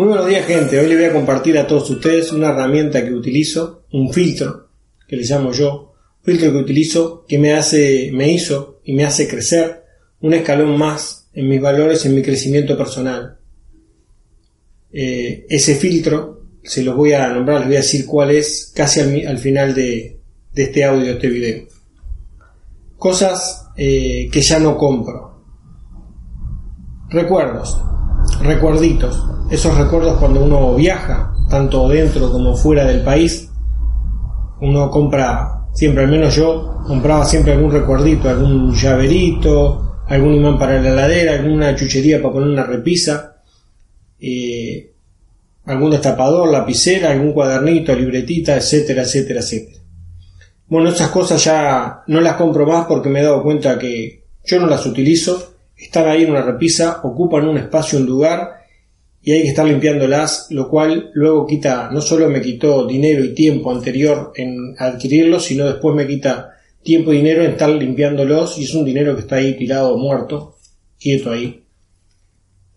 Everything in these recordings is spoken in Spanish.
Muy buenos días gente, hoy les voy a compartir a todos ustedes una herramienta que utilizo, un filtro, que le llamo yo, filtro que utilizo que me hace, me hizo y me hace crecer un escalón más en mis valores, en mi crecimiento personal. Eh, ese filtro, se los voy a nombrar, les voy a decir cuál es casi al, final de, este audio, de este video. Cosas eh, que ya no compro. Recuerdos, recuerditos, esos recuerdos cuando uno viaja, tanto dentro como fuera del país, uno compra, siempre, al menos yo, compraba siempre algún recuerdito, algún llaverito, algún imán para la heladera, alguna chuchería para poner una repisa, eh, algún destapador, lapicera, algún cuadernito, libretita, etcétera, etcétera, etcétera. Bueno, esas cosas ya no las compro más porque me he dado cuenta que yo no las utilizo, están ahí en una repisa, ocupan un espacio, un lugar y hay que estar limpiándolas, lo cual luego quita, no solo me quitó dinero y tiempo anterior en adquirirlos, sino después me quita tiempo y dinero en estar limpiándolos y es un dinero que está ahí tirado, muerto, quieto ahí,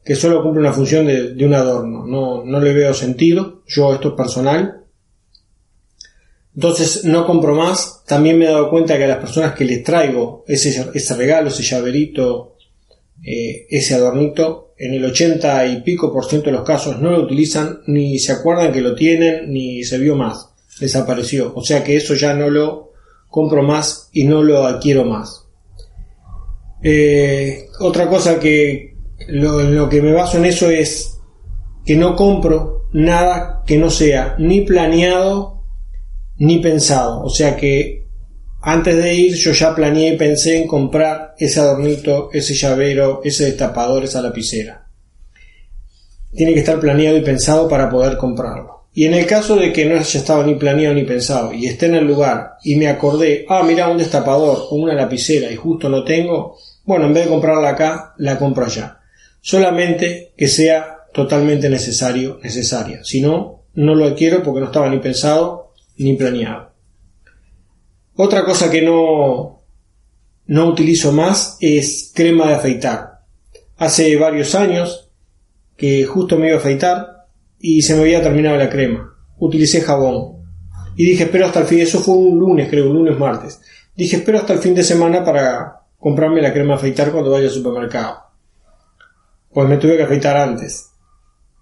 que solo cumple una función de, un adorno, no, no le veo sentido, yo esto es personal. Entonces no compro más, también me he dado cuenta que a las personas que les traigo ese, ese regalo, ese llaverito, eh, ese adornito, en el 80 y pico por ciento de los casos no lo utilizan, ni se acuerdan que lo tienen, ni se vio más, desapareció. O sea que eso ya no lo compro más y no lo adquiero más. Eh, otra cosa que lo, lo que me baso en eso es que no compro nada que no sea ni planeado ni pensado. O sea que antes de ir yo ya planeé y pensé en comprar ese adornito, ese llavero, ese destapador, esa lapicera. Tiene que estar planeado y pensado para poder comprarlo. Y en el caso de que no haya estado ni planeado ni pensado y esté en el lugar y me acordé, ah, mira un destapador o una lapicera y justo no tengo, bueno, en vez de comprarla acá, la compro allá. Solamente que sea totalmente necesario, necesaria. Si no, no lo adquiero porque no estaba ni pensado ni planeado. Otra cosa que no, no utilizo más es crema de afeitar. Hace varios años que justo me iba a afeitar y se me había terminado la crema. Utilicé jabón. Y dije, espero hasta el fin, eso fue un lunes, creo, un lunes martes. Dije, espero hasta el fin de semana para comprarme la crema de afeitar cuando vaya al supermercado. Pues me tuve que afeitar antes.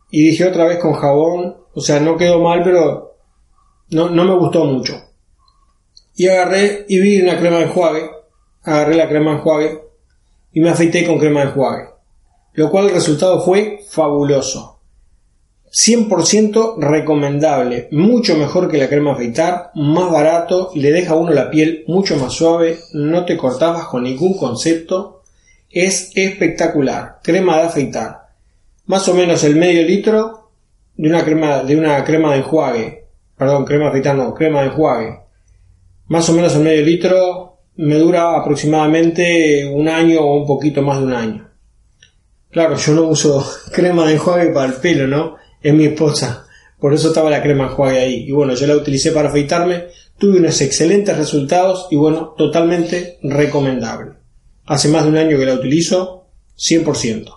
Y dije otra vez con jabón, o sea, no quedó mal, pero no, no me gustó mucho y agarré y vi una crema de enjuague, agarré la crema de enjuague y me afeité con crema de enjuague, lo cual el resultado fue fabuloso. 100% recomendable, mucho mejor que la crema afeitar, más barato, le deja a uno la piel mucho más suave, no te cortas bajo ningún concepto, es espectacular, crema de afeitar. Más o menos el medio litro de una crema de una crema de enjuague, perdón, crema de afeitar no, crema de enjuague más o menos el medio litro me dura aproximadamente un año o un poquito más de un año. Claro, yo no uso crema de enjuague para el pelo, ¿no? Es mi esposa. Por eso estaba la crema enjuague ahí. Y bueno, yo la utilicé para afeitarme. Tuve unos excelentes resultados y bueno, totalmente recomendable. Hace más de un año que la utilizo, 100%.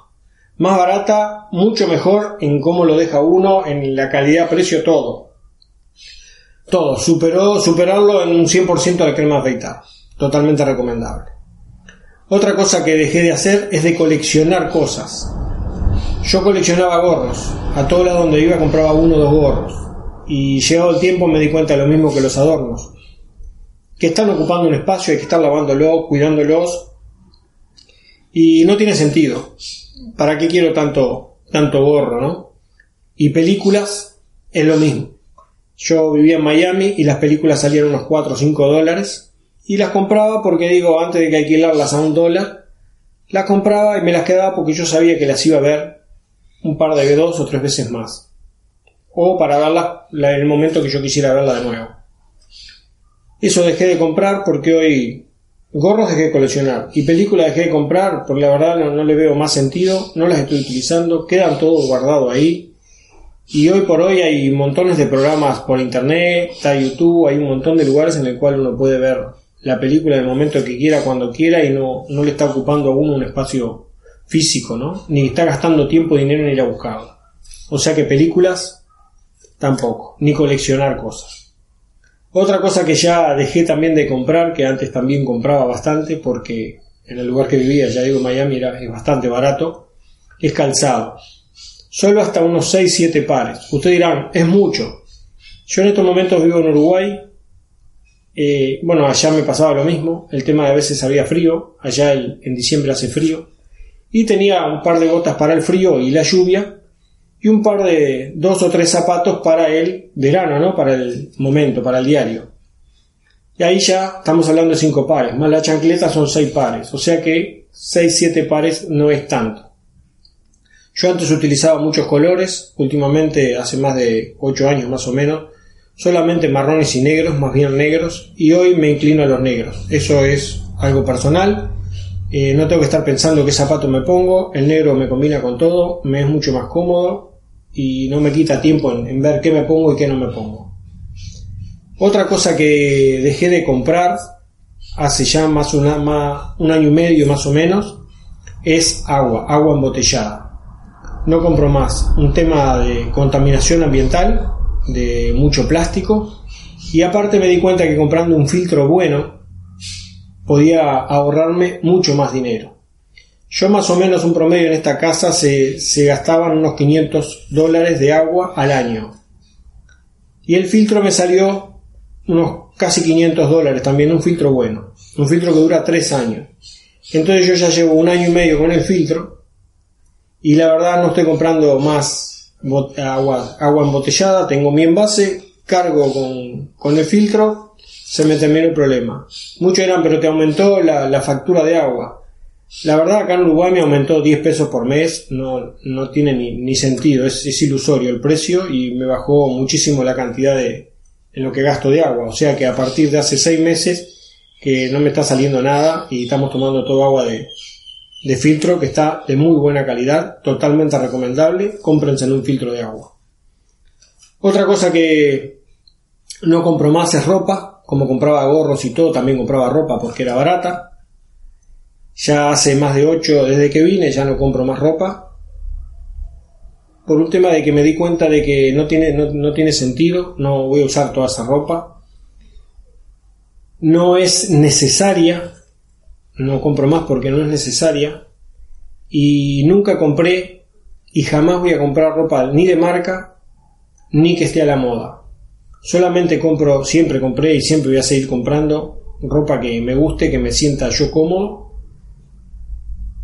Más barata, mucho mejor en cómo lo deja uno, en la calidad, precio, todo. Todo, superó, superarlo en un 100% la crema afeitar. Totalmente recomendable. Otra cosa que dejé de hacer es de coleccionar cosas. Yo coleccionaba gorros. A todo lado donde iba compraba uno o dos gorros. Y llegado el tiempo me di cuenta de lo mismo que los adornos. Que están ocupando un espacio, hay que estar lavándolos, cuidándolos. Y no tiene sentido. ¿Para qué quiero tanto, tanto gorro, no? Y películas es lo mismo. Yo vivía en Miami y las películas salían unos 4 o 5 dólares y las compraba porque digo, antes de que alquilarlas a un dólar, las compraba y me las quedaba porque yo sabía que las iba a ver un par de dos o tres veces más. O para verlas en el momento que yo quisiera verla de nuevo. Eso dejé de comprar porque hoy gorros dejé de coleccionar y películas dejé de comprar porque la verdad no, le veo más sentido, no las estoy utilizando, quedan todo guardado ahí y hoy por hoy hay montones de programas por internet, está YouTube, hay un montón de lugares en el cual uno puede ver la película en el momento que quiera, cuando quiera, y no, no le está ocupando a uno un espacio físico, ¿no? Ni está gastando tiempo y dinero en ir a buscarla. O sea que películas tampoco, ni coleccionar cosas. Otra cosa que ya dejé también de comprar, que antes también compraba bastante, porque en el lugar que vivía, ya digo Miami, era, es bastante barato, es calzado. Solo hasta unos 6-7 pares. Ustedes dirán, es mucho. Yo en estos momentos vivo en Uruguay. Eh, bueno, allá me pasaba lo mismo. El tema de a veces había frío. Allá en diciembre hace frío. Y tenía un par de botas para el frío y la lluvia. Y un par de dos o tres zapatos para el verano, ¿no? Para el momento, para el diario. Y ahí ya estamos hablando de cinco pares. Más la chancleta son seis pares. O sea que seis, siete pares no es tanto. Yo antes utilizaba muchos colores, últimamente hace más de 8 años más o menos, solamente marrones y negros, más bien negros, y hoy me inclino a los negros. Eso es algo personal, eh, no tengo que estar pensando qué zapato me pongo, el negro me combina con todo, me es mucho más cómodo y no me quita tiempo en, ver qué me pongo y qué no me pongo. Otra cosa que dejé de comprar hace ya más, más un año y medio más o menos es agua, agua embotellada no compro más. Un tema de contaminación ambiental, de mucho plástico. Y aparte me di cuenta que comprando un filtro bueno podía ahorrarme mucho más dinero. Yo más o menos un promedio en esta casa se, se gastaban unos 500 dólares de agua al año. Y el filtro me salió unos casi 500 dólares también, un filtro bueno. Un filtro que dura 3 años. Entonces yo ya llevo un año y medio con el filtro y la verdad no estoy comprando más agua, agua embotellada, tengo mi envase, cargo con, el filtro, se me terminó el problema. Muchos eran, pero te aumentó la, factura de agua. La verdad acá en Uruguay me aumentó 10 pesos por mes, no, no tiene ni, sentido, es, es, ilusorio el precio y me bajó muchísimo la cantidad de en lo que gasto de agua. O sea que a partir de hace 6 meses que no me está saliendo nada y estamos tomando todo agua de, de filtro que está de muy buena calidad, totalmente recomendable, cómprense en un filtro de agua. Otra cosa que no compro más es ropa, como compraba gorros y todo, también compraba ropa porque era barata. Ya hace más de 8 desde que vine, ya no compro más ropa. Por un tema de que me di cuenta de que no tiene, no tiene sentido, no voy a usar toda esa ropa. No es necesaria, no compro más porque no es necesaria y nunca compré y jamás voy a comprar ropa ni de marca ni que esté a la moda. Solamente compro, siempre compré y siempre voy a seguir comprando ropa que me guste, que me sienta yo cómodo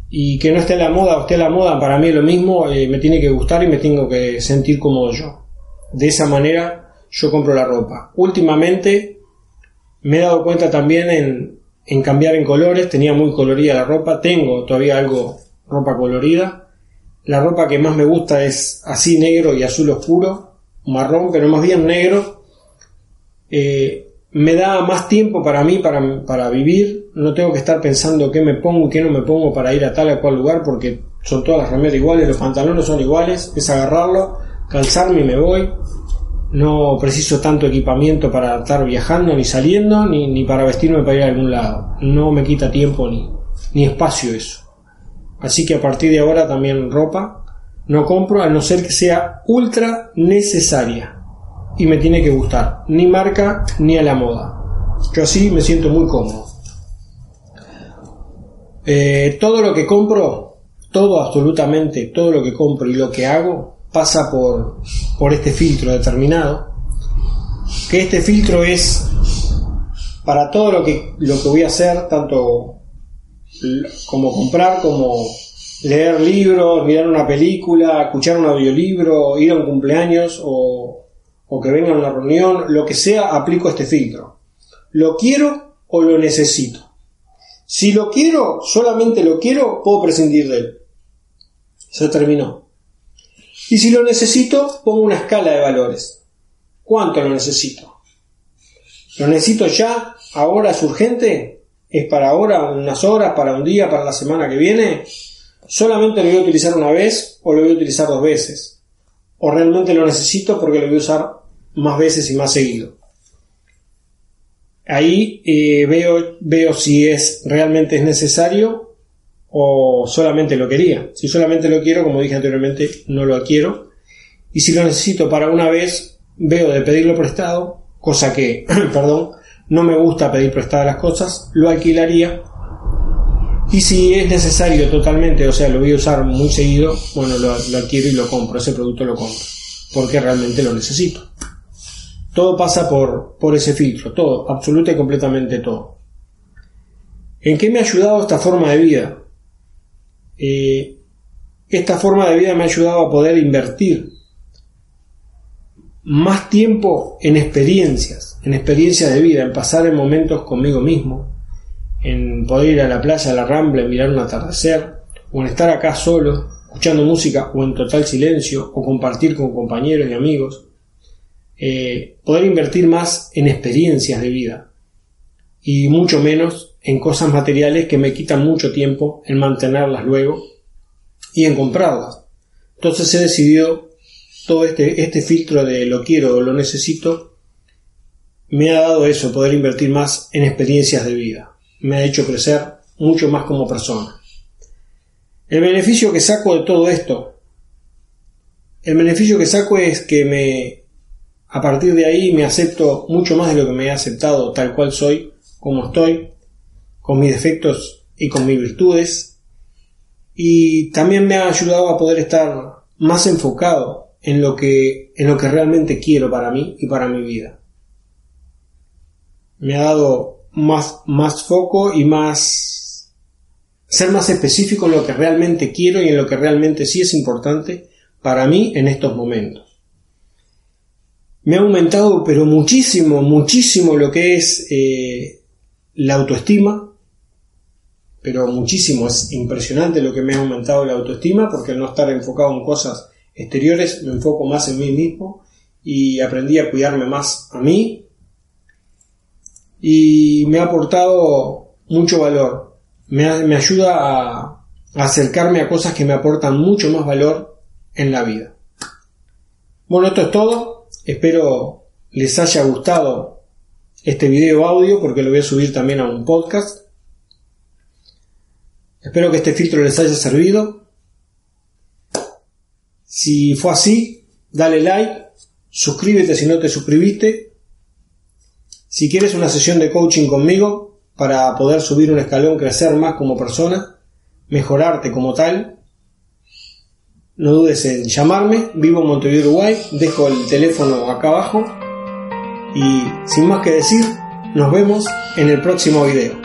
y que no esté a la moda o esté a la moda, para mí es lo mismo, eh, me tiene que gustar y me tengo que sentir cómodo yo. De esa manera yo compro la ropa. Últimamente me he dado cuenta también en, en cambiar en colores, tenía muy colorida la ropa, tengo todavía algo ropa colorida. La ropa que más me gusta es así negro y azul oscuro, marrón, pero más bien negro. Eh, me da más tiempo para mí, para, para, vivir. No tengo que estar pensando qué me pongo y qué no me pongo para ir a tal o cual lugar, porque son todas las remeras iguales, los pantalones son iguales. Es agarrarlo, calzarme y me voy. No preciso tanto equipamiento para estar viajando, ni saliendo, ni, para vestirme para ir a algún lado. No me quita tiempo ni, ni espacio eso. Así que a partir de ahora también ropa no compro a no ser que sea ultra necesaria. Y me tiene que gustar. Ni marca ni a la moda. Yo así me siento muy cómodo. Eh, todo lo que compro, todo absolutamente, todo lo que compro y lo que hago, pasa por, por este filtro determinado, que este filtro es para todo lo que, lo que voy a hacer, tanto como comprar, como leer libros, mirar una película, escuchar un audiolibro, ir a un cumpleaños o, o que venga a una reunión, lo que sea, aplico este filtro. ¿Lo quiero o lo necesito? Si lo quiero, solamente lo quiero, puedo prescindir de él. Se terminó. Y si lo necesito, pongo una escala de valores. ¿Cuánto lo necesito? ¿Lo necesito ya? ¿Ahora es urgente? ¿Es para ahora, unas horas, para un día, para la semana que viene? ¿Solamente lo voy a utilizar una vez o lo voy a utilizar dos veces? ¿O realmente lo necesito porque lo voy a usar más veces y más seguido? Ahí eh, veo, veo si es realmente es necesario o solamente lo quería. Si solamente lo quiero, como dije anteriormente, no lo quiero y si lo necesito para una vez, veo de pedirlo prestado, cosa que, perdón, no me gusta pedir prestadas las cosas, lo alquilaría y si es necesario totalmente, o sea, lo voy a usar muy seguido, bueno, lo, lo adquiero y lo compro, ese producto lo compro, porque realmente lo necesito. Todo pasa por, por ese filtro, todo, absolutamente y completamente todo. ¿En qué me ha ayudado esta forma de vida? Eh, esta forma de vida me ha ayudado a poder invertir más tiempo en experiencias, en experiencias de vida, en pasar en momentos conmigo mismo, en poder ir a la playa, a la rambla, en mirar un atardecer, o en estar acá solo, escuchando música, o en total silencio, o compartir con compañeros y amigos. Eh, poder invertir más en experiencias de vida y mucho menos en cosas materiales que me quitan mucho tiempo en mantenerlas luego y en comprarlas. Entonces he decidido todo este, este filtro de lo quiero o lo necesito me ha dado eso, poder invertir más en experiencias de vida. Me ha hecho crecer mucho más como persona. El beneficio que saco de todo esto, el beneficio que saco es que me, a partir de ahí me acepto mucho más de lo que me he aceptado tal cual soy, como estoy, con mis defectos y con mis virtudes, y también me ha ayudado a poder estar más enfocado en lo que, en lo que realmente quiero para mí y para mi vida. Me ha dado más, más foco y más, ser más específico en lo que realmente quiero y en lo que realmente sí es importante para mí en estos momentos. Me ha aumentado, pero muchísimo, muchísimo lo que es eh, la autoestima, pero muchísimo. Es impresionante lo que me ha aumentado la autoestima porque al no estar enfocado en cosas exteriores me enfoco más en mí mismo y aprendí a cuidarme más a mí y me ha aportado mucho valor. Me, ayuda a, a acercarme a cosas que me aportan mucho más valor en la vida. Bueno, esto es todo. Espero les haya gustado este video audio porque lo voy a subir también a un podcast. Espero que este filtro les haya servido. Si fue así, dale like, suscríbete si no te suscribiste. Si quieres una sesión de coaching conmigo para poder subir un escalón, crecer más como persona, mejorarte como tal, no dudes en llamarme. Vivo en Montevideo, Uruguay. Dejo el teléfono acá abajo. Y sin más que decir, nos vemos en el próximo video.